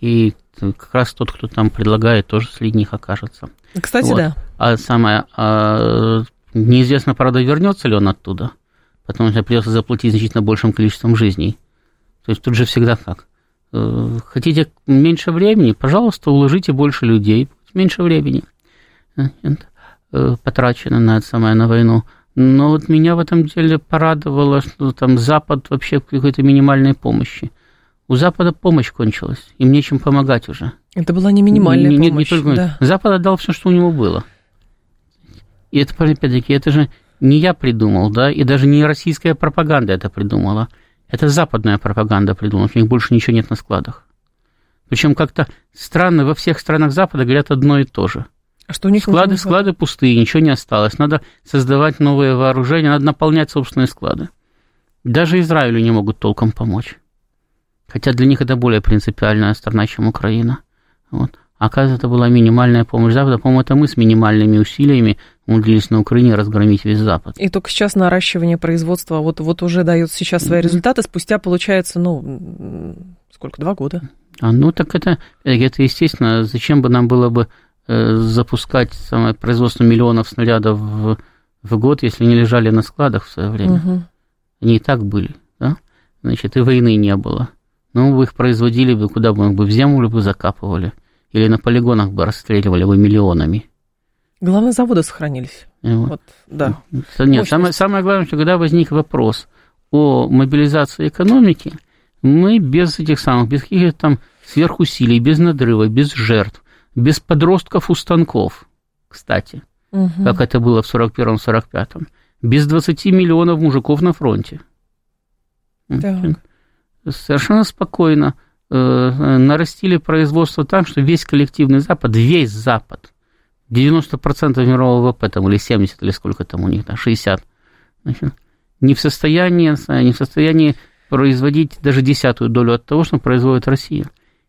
И как раз тот, кто там предлагает, тоже среди них окажется. Кстати, вот. да. А самое, а, Неизвестно, правда, вернется ли он оттуда, потому что придется заплатить значительно большим количеством жизней. То есть тут же всегда так. Э, хотите меньше времени, пожалуйста, уложите больше людей, меньше времени э, потрачено на это самое, на войну. Но вот меня в этом деле порадовало, что там Запад вообще какой-то минимальной помощи. У Запада помощь кончилась, им нечем помогать уже. Это была не минимальная не, помощь. Не, не только... да. Запад отдал все, что у него было. И это, опять-таки, это же не я придумал, да, и даже не российская пропаганда это придумала. Это западная пропаганда придумала, у них больше ничего нет на складах. Причем как-то странно, во всех странах Запада говорят одно и то же. А что у них склады, склады пустые, ничего не осталось. Надо создавать новые вооружения, надо наполнять собственные склады. Даже Израилю не могут толком помочь. Хотя для них это более принципиальная страна, чем Украина. Вот. Оказывается, это была минимальная помощь Запада. По-моему, это мы с минимальными усилиями умудрились на Украине разгромить весь Запад. И только сейчас наращивание производства вот, вот уже дает сейчас свои результаты. Спустя, получается, ну, сколько, два года? А, ну, так это, это естественно. Зачем бы нам было бы э, запускать самое производство миллионов снарядов в, в год, если не лежали на складах в свое время? Угу. Они и так были, да? Значит, и войны не было. Ну, вы их производили бы, куда бы, бы в землю бы закапывали. Или на полигонах бы расстреливали бы миллионами. Главные заводы сохранились. Вот. Вот, да. Нет, самое, самое главное, что когда возник вопрос о мобилизации экономики, мы без этих самых, без каких-то там сверхусилий, без надрыва, без жертв, без подростков у станков, кстати, угу. как это было в 41-45-м, без 20 миллионов мужиков на фронте. Так. Совершенно спокойно нарастили производство так, что весь коллективный Запад, весь Запад, 90% мирового ВВП, там, или 70, или сколько там у них, да, 60, значит, не в состоянии, не в состоянии производить даже десятую долю от того, что производит Россия.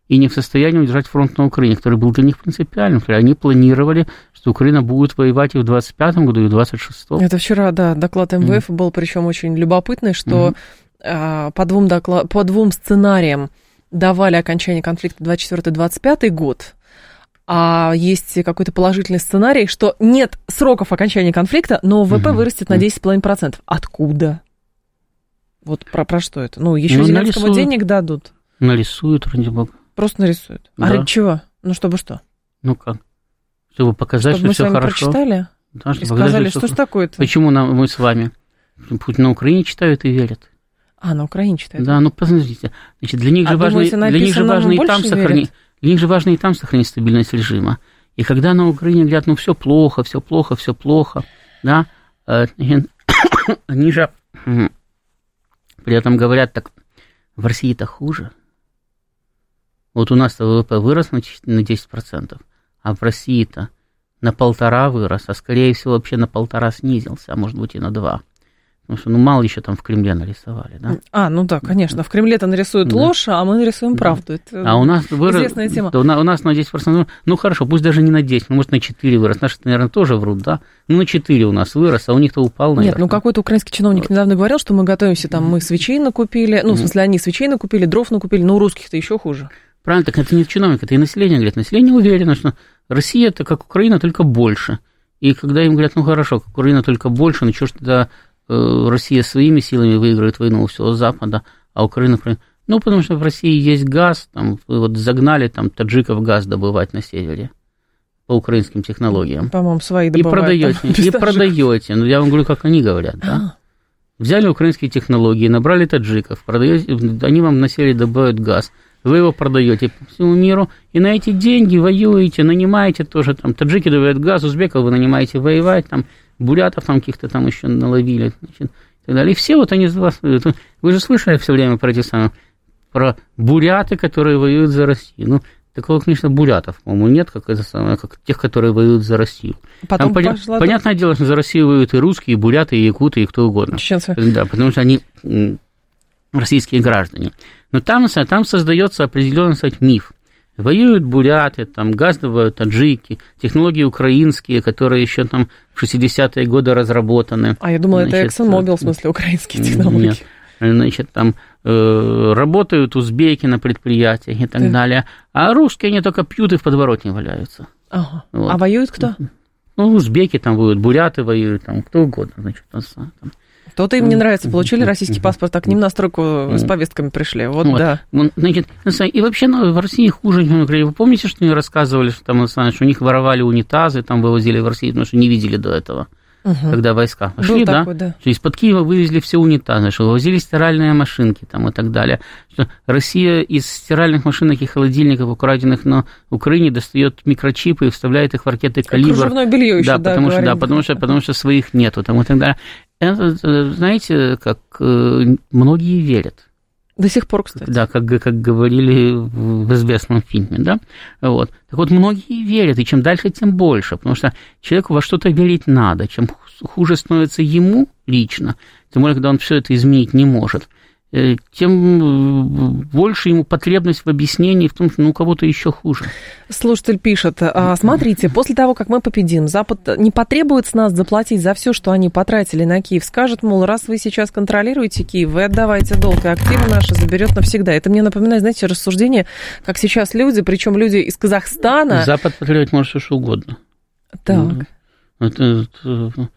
И не в состоянии удержать фронт на Украине, который был для них принципиальным. Они планировали, что Украина будет воевать и в 25-м году, и в 26-м. Это вчера, да, доклад МВФ mm-hmm. был, причем очень любопытный, что mm-hmm. по, двум доклад... по двум сценариям давали окончание конфликта 24-25 год, а есть какой-то положительный сценарий, что нет сроков окончания конфликта, но ВВП mm-hmm. вырастет на 10,5%. Откуда? Вот про, про что это? Ну, еще ну, Зеленскому нарисуют, денег дадут. Нарисуют, ради бога. Просто нарисуют. А да. А ради чего? Ну, чтобы что? Ну как? Чтобы показать, чтобы что мы все хорошо. прочитали? Да, и сказали, что, что ж такое-то? Почему нам, мы с вами? Путь на Украине читают и верят. А, на Украине читают? Да, ну посмотрите. Значит, для них а же важно, для них же важно и там сохранить. Для них же важно и там сохранить стабильность режима. И когда на Украине говорят, ну все плохо, все плохо, все плохо, да, э, они же при этом говорят так, в России-то хуже. Вот у нас ВВП вырос на 10%, а в России-то на полтора вырос, а скорее всего вообще на полтора снизился, а может быть и на два. Потому что, ну, мало еще там в Кремле нарисовали, да? А, ну да, конечно. В Кремле-то нарисуют да. ложь, а мы нарисуем да. правду. Это а у нас вырос... известная тема. Да, у, нас, у нас на 10%, ну хорошо, пусть даже не на 10, ну, может на 4 вырос. Наши, наверное, тоже врут, да? Ну, на 4 у нас вырос, а у них-то упал, наверное. Нет, ну какой-то украинский чиновник вот. недавно говорил, что мы готовимся, там, мы свечей накупили, ну, в смысле, они свечей накупили, дров накупили, но у русских-то еще хуже. Правильно, так это не чиновник, это и население говорит. Население уверено, что Россия это как Украина, только больше. И когда им говорят, ну хорошо, как Украина только больше, ну что ж тогда Россия своими силами выиграет войну у всего Запада, а Украина... Ну, потому что в России есть газ, там, вот загнали там таджиков газ добывать на севере по украинским технологиям. По-моему, свои добывают. И продаете, и продаете. Ну, я вам говорю, как они говорят, да. Взяли украинские технологии, набрали таджиков, продаете, они вам на севере добывают газ, вы его продаете по всему миру, и на эти деньги воюете, нанимаете тоже, там, таджики добывают газ, узбеков вы нанимаете воевать, там, бурятов там каких-то там еще наловили, значит, и так далее. И все вот они из вас, вы же слышали все время про эти самые, про буряты, которые воюют за Россию. Ну, такого, конечно, бурятов, по-моему, нет, как, это самое, как тех, которые воюют за Россию. Потом Там, пошла... Понятное дело, что за Россию воюют и русские, и буряты, и якуты, и кто угодно. Чеченцы. Да, потому что они российские граждане. Но там, там создается определенный кстати, миф. Воюют буряты, там газ добывают таджики, технологии украинские, которые еще там в 60-е годы разработаны. А я думала, Значит, это ExxonMobil, в смысле, украинские технологии. Нет. Значит, там э, работают узбеки на предприятиях и так, так далее. А русские, они только пьют и в подворотне валяются. Ага. Вот. А воюют кто? Ну, узбеки там воюют, буряты воюют, там кто угодно, значит, там, то-то им не нравится. Получили российский паспорт, а к ним на стройку с повестками пришли. Вот, вот. да. Значит, и вообще ну, в России хуже. Вы помните, что мне рассказывали, что, там, что у них воровали унитазы, там вывозили в Россию, потому что не видели до этого. угу. когда войска пошли, да, такой, да, что из-под Киева вывезли все унитазы, что вывозили стиральные машинки там и так далее. Что Россия из стиральных машинок и холодильников, украденных на Украине, достает микрочипы и вставляет их в ракеты «Калибр». Кружевное белье еще, да, да, потому, что, да, потому, что, потому что своих нету там и так далее. Это, э, знаете, как э, многие верят. До сих пор, кстати. Да, как, как говорили в известном фильме, да. Вот. Так вот, многие верят, и чем дальше, тем больше, потому что человеку во что-то верить надо. Чем хуже становится ему лично, тем более, когда он все это изменить не может, тем э, больше ему потребность в объяснении в том, что ну, у кого-то еще хуже. Слушатель пишет, а, смотрите, после того, как мы победим, Запад не потребует с нас заплатить за все, что они потратили на Киев. Скажет, мол, раз вы сейчас контролируете Киев, вы отдавайте долг, и активы наши заберет навсегда. Это мне напоминает, знаете, рассуждение, как сейчас люди, причем люди из Казахстана... Запад потребовать может все что угодно. Так. Ну, это, это,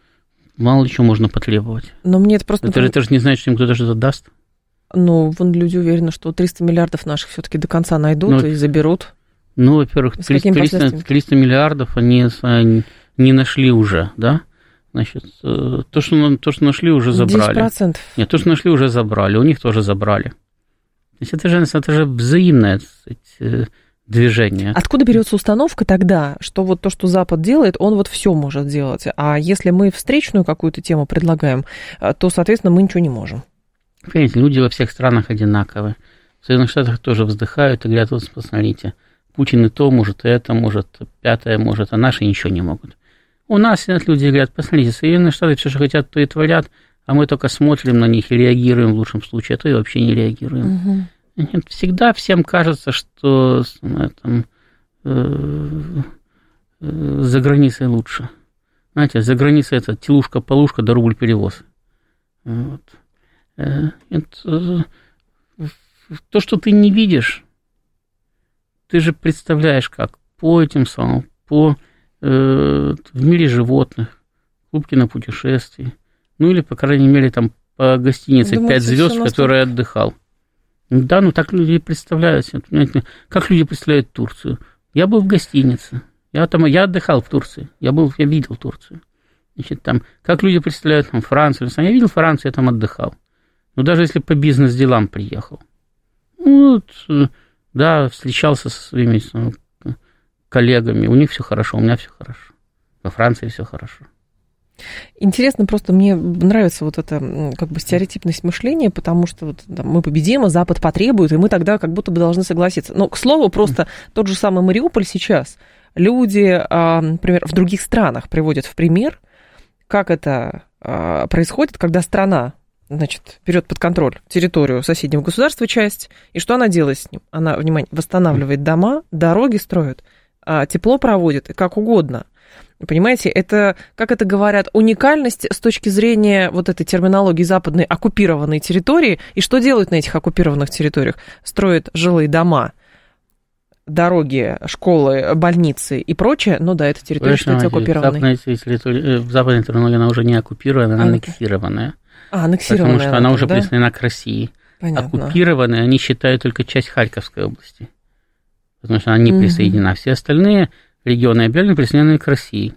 мало чего можно потребовать. Но мне это просто... Это, это же не значит, что им кто-то что-то даст. Ну, вон люди уверены, что 300 миллиардов наших все-таки до конца найдут ну, и заберут. Ну, во-первых, 300, 300, 300 миллиардов они не нашли уже, да? Значит, э, то, что, то, что нашли, уже забрали. 10%. Нет, то, что нашли, уже забрали. У них тоже забрали. То есть это же, это же взаимное сказать, э, движение. Откуда берется установка тогда, что вот то, что Запад делает, он вот все может делать, а если мы встречную какую-то тему предлагаем, э, то, соответственно, мы ничего не можем. Понимаете, люди во всех странах одинаковые. В Соединенных Штатах тоже вздыхают и говорят, вот посмотрите, Путин и то может, и это может, пятое может, а наши ничего не могут. У нас сидят люди и говорят, посмотрите, Соединенные Штаты все, что хотят, то и творят, а мы только смотрим на них и реагируем в лучшем случае, а то и вообще не реагируем. Угу. Нет, всегда всем кажется, что там, э, э, за границей лучше. Знаете, за границей это телушка-полушка да рубль перевоз. Вот. Э, это, то, что ты не видишь, ты же представляешь, как по этим самым, по э, в мире животных, клубки на путешествии, ну или, по крайней мере, там по гостинице Думаете, 5 звезд, в которой отдыхал. Да, ну так люди представляют. Как люди представляют Турцию? Я был в гостинице. Я там, я отдыхал в Турции. Я был, я видел Турцию. Значит, там, как люди представляют там Францию? Я видел Францию, я там отдыхал. Ну, даже если по бизнес-делам приехал. Ну, вот, э, да, встречался со своими коллегами, у них все хорошо, у меня все хорошо. Во Франции все хорошо. Интересно, просто мне нравится вот эта как бы стереотипность мышления, потому что вот, да, мы победим, а Запад потребует, и мы тогда как будто бы должны согласиться. Но, к слову, просто тот же самый Мариуполь сейчас люди, а, например, в других странах приводят в пример, как это а, происходит, когда страна значит, берет под контроль территорию соседнего государства часть, и что она делает с ним? Она, внимание, восстанавливает дома, дороги строит, а тепло проводит, и как угодно. Понимаете, это, как это говорят, уникальность с точки зрения вот этой терминологии западной оккупированной территории. И что делают на этих оккупированных территориях? Строят жилые дома, дороги, школы, больницы и прочее. Ну да, это территория, что оккупированная. Западная в западной терминологии она уже не оккупированная, она аннексированная. А, аннексированная. Потому что она уже да? присоединена к России. Понятно. Оккупированные они считают только часть Харьковской области. Потому что она не угу. присоединена. Все остальные регионы объявлены присоединены к России.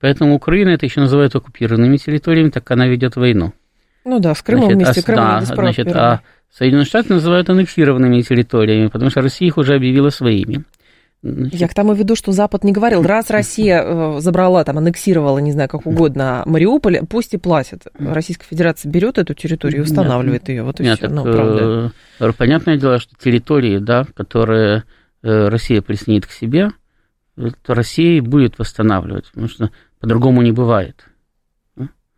Поэтому Украина это еще называют оккупированными территориями, так как она ведет войну. Ну да, с Крымом значит, вместе, а, Крым да, значит, а Соединенные Штаты называют аннексированными территориями, потому что Россия их уже объявила своими. Значит... Я к тому веду, что Запад не говорил, раз Россия э, забрала, там, аннексировала, не знаю, как угодно, Мариуполь, пусть и платит. Российская Федерация берет эту территорию и устанавливает ее. Вот и Нет, все. Так, ну, правда. Э, понятное дело, что территории, да, которые э, Россия присоединит к себе, то Россия будет восстанавливать, потому что по-другому не бывает.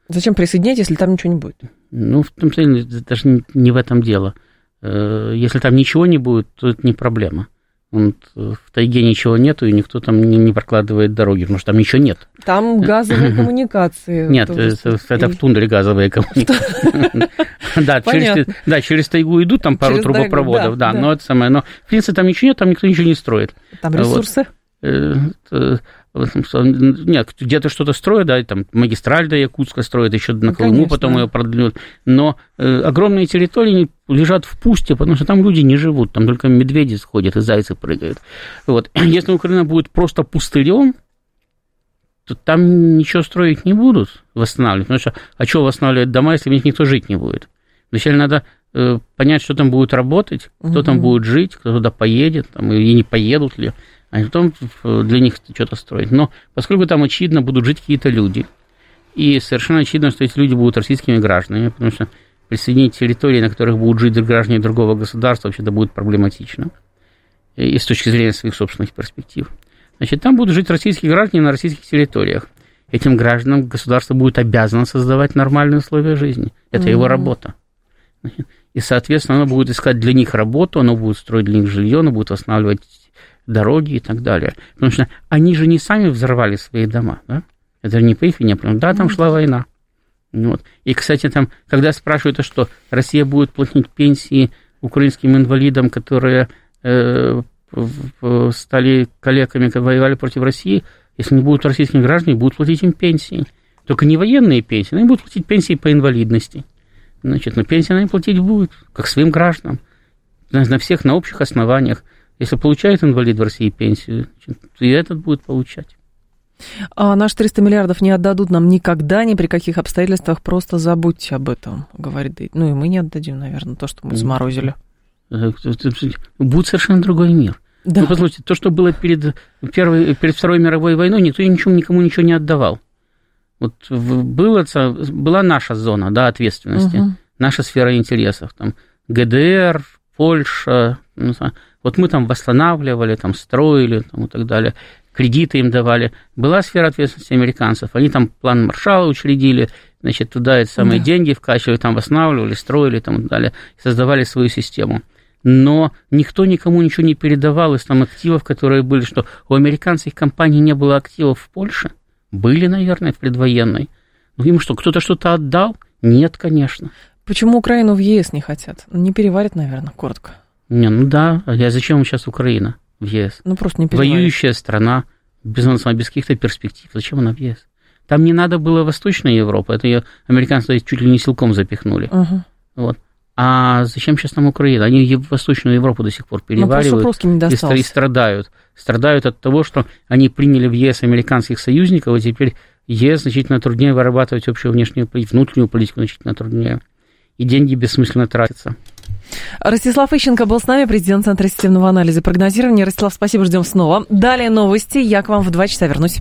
Зачем присоединять, если там ничего не будет? Ну, в том смысле, даже не в этом дело. Если там ничего не будет, то это не проблема. Он, в тайге ничего нету, и никто там не, не прокладывает дороги, потому что там ничего нет. Там газовые коммуникации. Нет, это, это в тундре газовые коммуникации. Да, через тайгу идут там пару трубопроводов, да, но это самое. Но, в принципе, там ничего нет, там никто ничего не строит. Там ресурсы? Э, нет, где-то что-то строят, да, там магистраль до Якутска строят, еще на ну, Колыму конечно. потом ее продлят. Но э, огромные территории лежат в пусте, потому что там люди не живут, там только медведи сходят и зайцы прыгают. Вот. Если Украина будет просто пустырем, то там ничего строить не будут, восстанавливать. Потому что, а что восстанавливать дома, если в них никто жить не будет? Вначале надо э, понять, что там будет работать, кто угу. там будет жить, кто туда поедет, там, и не поедут ли, а потом для них что-то строить. Но поскольку там, очевидно, будут жить какие-то люди, и совершенно очевидно, что эти люди будут российскими гражданами, потому что присоединить территории, на которых будут жить граждане другого государства, вообще-то будет проблематично. И с точки зрения своих собственных перспектив. Значит, там будут жить российские граждане на российских территориях. Этим гражданам государство будет обязано создавать нормальные условия жизни. Это mm-hmm. его работа. И, соответственно, оно будет искать для них работу, оно будет строить для них жилье, оно будет восстанавливать дороги и так далее. Потому что они же не сами взорвали свои дома, да? Это не по их вине, да, там шла война. Вот. И, кстати, там, когда спрашивают, а что Россия будет платить пенсии украинским инвалидам, которые э, стали коллегами, воевали против России, если не будут российские граждане, будут платить им пенсии. Только не военные пенсии, они будут платить пенсии по инвалидности. Значит, но пенсии они платить будут, как своим гражданам, на всех, на общих основаниях. Если получает инвалид в России пенсию, то и этот будет получать. А наши 300 миллиардов не отдадут нам никогда, ни при каких обстоятельствах, просто забудьте об этом, говорит Ну и мы не отдадим, наверное, то, что мы заморозили. Э, будет совершенно другой мир. Да. Ну, послушайте, то, что было перед, первой, перед Второй мировой войной, никто ничего, никому ничего не отдавал. Вот было, была наша зона да, ответственности, угу. наша сфера интересов. Там ГДР, Польша, вот мы там восстанавливали, там строили там, и так далее кредиты им давали. Была сфера ответственности американцев. Они там план Маршала учредили, значит, туда эти самые да. деньги вкачивали, там восстанавливали, строили там, и так далее, создавали свою систему. Но никто никому ничего не передавал из там активов, которые были, что у американских компаний не было активов в Польше. Были, наверное, в предвоенной. Ну, им что, кто-то что-то отдал? Нет, конечно. Почему Украину в ЕС не хотят? Не переварят, наверное, коротко. Не, ну да, а зачем сейчас Украина? в ЕС. Ну, просто не Воюющая страна, без, без каких-то перспектив. Зачем она в ЕС? Там не надо было Восточная Европа, это ее американцы чуть ли не силком запихнули. Угу. Вот. А зачем сейчас там Украина? Они в Восточную Европу до сих пор ну, переваривают ну, и, и страдают. Страдают от того, что они приняли в ЕС американских союзников, и теперь ЕС значительно труднее вырабатывать общую внешнюю внутреннюю политику значительно труднее. И деньги бессмысленно тратятся. Ростислав Ищенко был с нами, президент Центра системного анализа и прогнозирования. Ростислав, спасибо, ждем снова. Далее новости. Я к вам в два часа вернусь.